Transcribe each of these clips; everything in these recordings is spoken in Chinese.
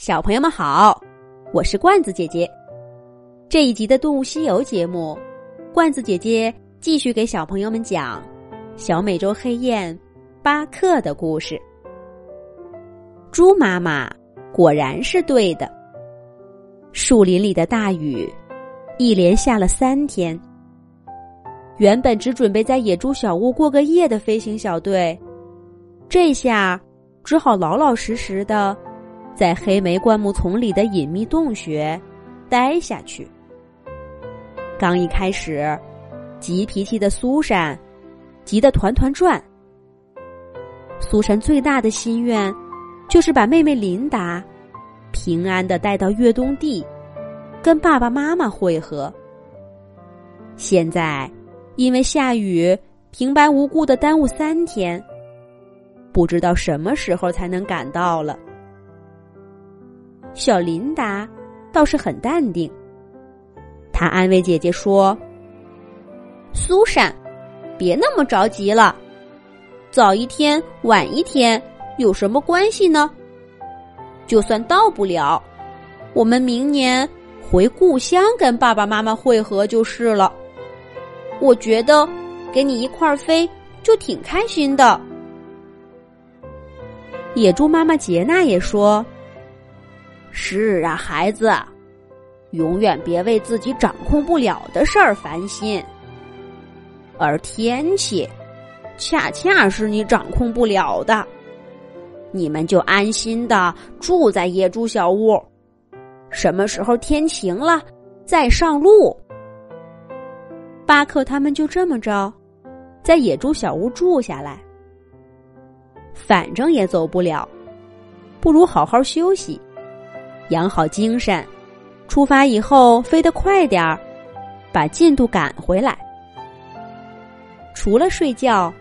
小朋友们好，我是罐子姐姐。这一集的《动物西游》节目，罐子姐姐继续给小朋友们讲小美洲黑雁巴克的故事。猪妈妈果然是对的。树林里的大雨一连下了三天，原本只准备在野猪小屋过个夜的飞行小队，这下只好老老实实的。在黑莓灌木丛里的隐秘洞穴待下去。刚一开始，急脾气的苏珊急得团团转。苏珊最大的心愿就是把妹妹琳达平安的带到越冬地，跟爸爸妈妈会合。现在因为下雨，平白无故的耽误三天，不知道什么时候才能赶到了。小琳达倒是很淡定，她安慰姐姐说：“苏珊，别那么着急了，早一天晚一天有什么关系呢？就算到不了，我们明年回故乡跟爸爸妈妈会合就是了。我觉得给你一块儿飞就挺开心的。”野猪妈妈杰娜也说。是啊，孩子，永远别为自己掌控不了的事儿烦心。而天气，恰恰是你掌控不了的。你们就安心的住在野猪小屋，什么时候天晴了再上路。巴克他们就这么着，在野猪小屋住下来。反正也走不了，不如好好休息。养好精神，出发以后飞得快点儿，把进度赶回来。除了睡觉，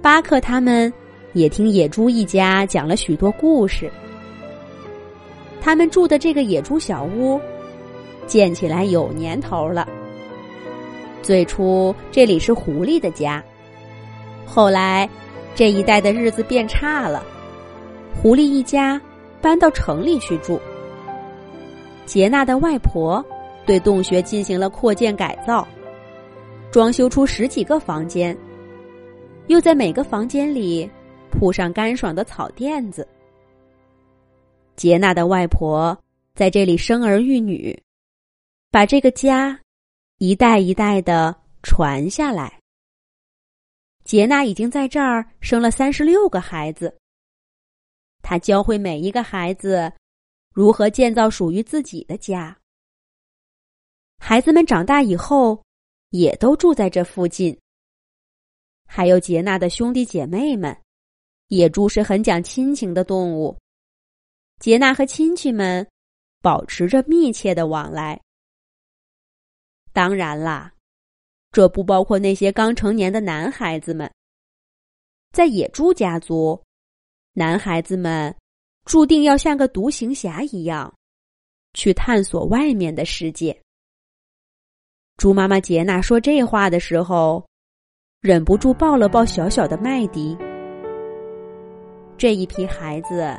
巴克他们也听野猪一家讲了许多故事。他们住的这个野猪小屋，建起来有年头了。最初这里是狐狸的家，后来这一带的日子变差了，狐狸一家搬到城里去住。杰娜的外婆对洞穴进行了扩建改造，装修出十几个房间，又在每个房间里铺上干爽的草垫子。杰娜的外婆在这里生儿育女，把这个家一代一代的传下来。杰娜已经在这儿生了三十六个孩子，她教会每一个孩子。如何建造属于自己的家？孩子们长大以后，也都住在这附近。还有杰娜的兄弟姐妹们，野猪是很讲亲情的动物。杰娜和亲戚们保持着密切的往来。当然啦，这不包括那些刚成年的男孩子们。在野猪家族，男孩子们。注定要像个独行侠一样，去探索外面的世界。猪妈妈杰娜说这话的时候，忍不住抱了抱小小的麦迪。这一批孩子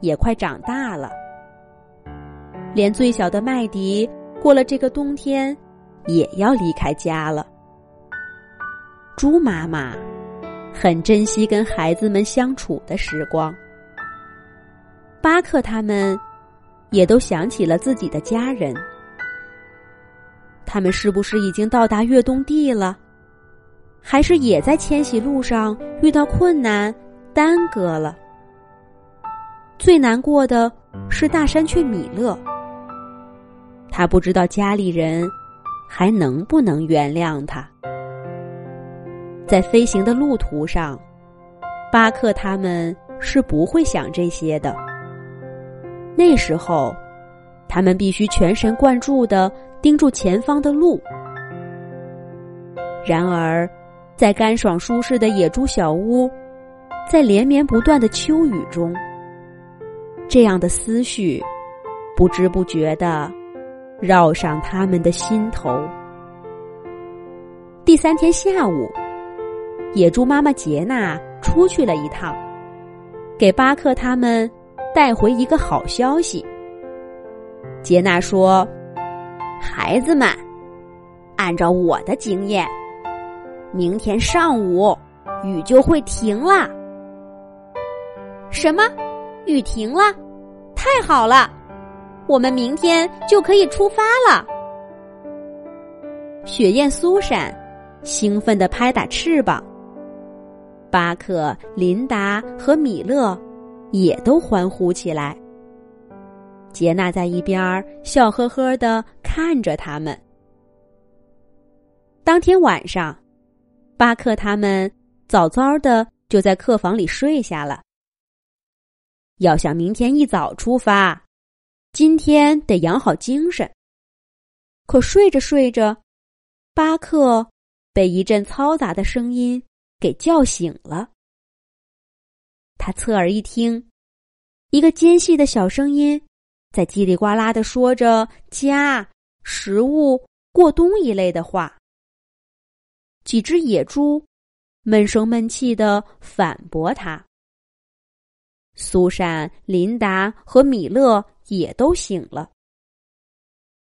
也快长大了，连最小的麦迪过了这个冬天，也要离开家了。猪妈妈很珍惜跟孩子们相处的时光。巴克他们也都想起了自己的家人，他们是不是已经到达越冬地了？还是也在迁徙路上遇到困难，耽搁了？最难过的是大山雀米勒，他不知道家里人还能不能原谅他。在飞行的路途上，巴克他们是不会想这些的。那时候，他们必须全神贯注的盯住前方的路。然而，在干爽舒适的野猪小屋，在连绵不断的秋雨中，这样的思绪不知不觉的绕上他们的心头。第三天下午，野猪妈妈杰娜出去了一趟，给巴克他们。带回一个好消息，杰娜说：“孩子们，按照我的经验，明天上午雨就会停了。”什么？雨停了？太好了！我们明天就可以出发了。雪雁苏珊兴奋地拍打翅膀，巴克、琳达和米勒也都欢呼起来。杰娜在一边笑呵呵的看着他们。当天晚上，巴克他们早早的就在客房里睡下了。要想明天一早出发，今天得养好精神。可睡着睡着，巴克被一阵嘈杂的声音给叫醒了。他侧耳一听，一个尖细的小声音在叽里呱啦的说着“家、食物、过冬”一类的话。几只野猪闷声闷气的反驳他。苏珊、琳达和米勒也都醒了。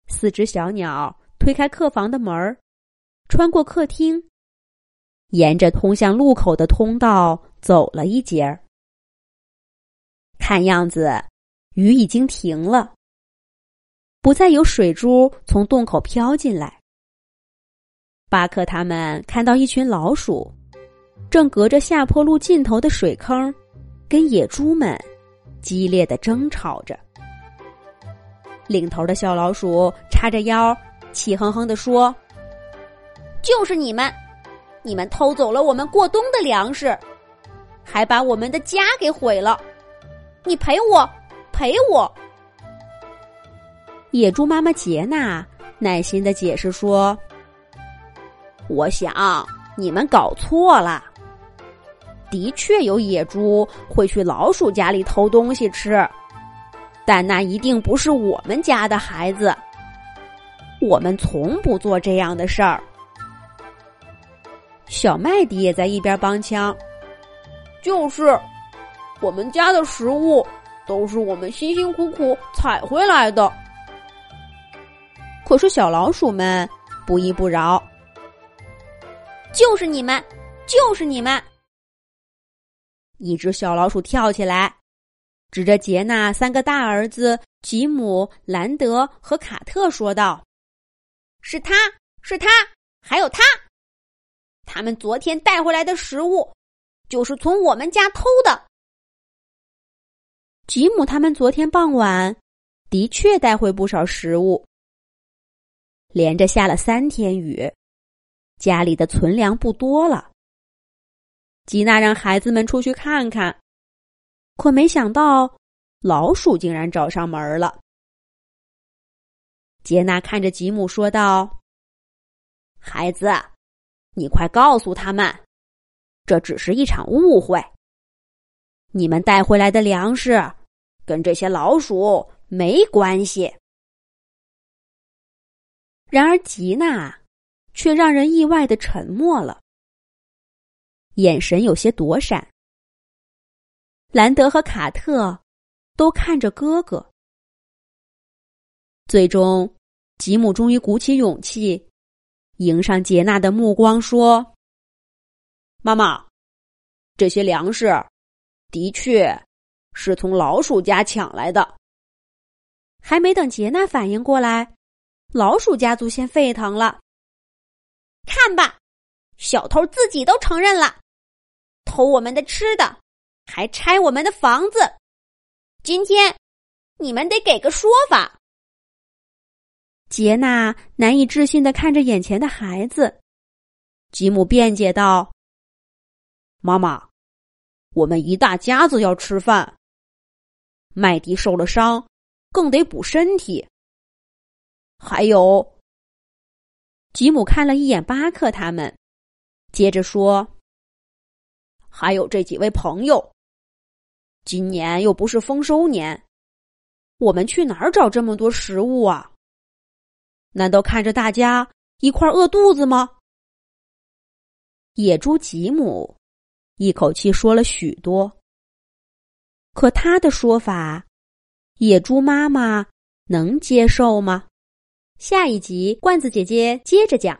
四只小鸟推开客房的门儿，穿过客厅，沿着通向路口的通道走了一截儿。看样子，雨已经停了，不再有水珠从洞口飘进来。巴克他们看到一群老鼠，正隔着下坡路尽头的水坑。跟野猪们激烈的争吵着，领头的小老鼠叉着腰，气哼哼的说：“就是你们，你们偷走了我们过冬的粮食，还把我们的家给毁了，你陪我，陪我！”野猪妈妈杰娜耐心的解释说：“我想你们搞错了。”的确有野猪会去老鼠家里偷东西吃，但那一定不是我们家的孩子。我们从不做这样的事儿。小麦迪也在一边帮腔：“就是，我们家的食物都是我们辛辛苦苦采回来的。”可是小老鼠们不依不饶：“就是你们，就是你们！”一只小老鼠跳起来，指着杰纳三个大儿子吉姆、兰德和卡特说道：“是他是他，还有他！他们昨天带回来的食物，就是从我们家偷的。吉姆他们昨天傍晚的确带回不少食物，连着下了三天雨，家里的存粮不多了。”吉娜让孩子们出去看看，可没想到老鼠竟然找上门了。杰娜看着吉姆说道：“孩子，你快告诉他们，这只是一场误会。你们带回来的粮食跟这些老鼠没关系。”然而，吉娜却让人意外的沉默了。眼神有些躲闪。兰德和卡特都看着哥哥。最终，吉姆终于鼓起勇气，迎上杰娜的目光，说：“妈妈，这些粮食的确是从老鼠家抢来的。”还没等杰娜反应过来，老鼠家族先沸腾了。看吧，小偷自己都承认了。偷我们的吃的，还拆我们的房子。今天你们得给个说法。杰娜难以置信的看着眼前的孩子，吉姆辩解道：“妈妈，我们一大家子要吃饭。麦迪受了伤，更得补身体。还有。”吉姆看了一眼巴克他们，接着说。还有这几位朋友，今年又不是丰收年，我们去哪儿找这么多食物啊？难道看着大家一块饿肚子吗？野猪吉姆一口气说了许多，可他的说法，野猪妈妈能接受吗？下一集，罐子姐姐接着讲。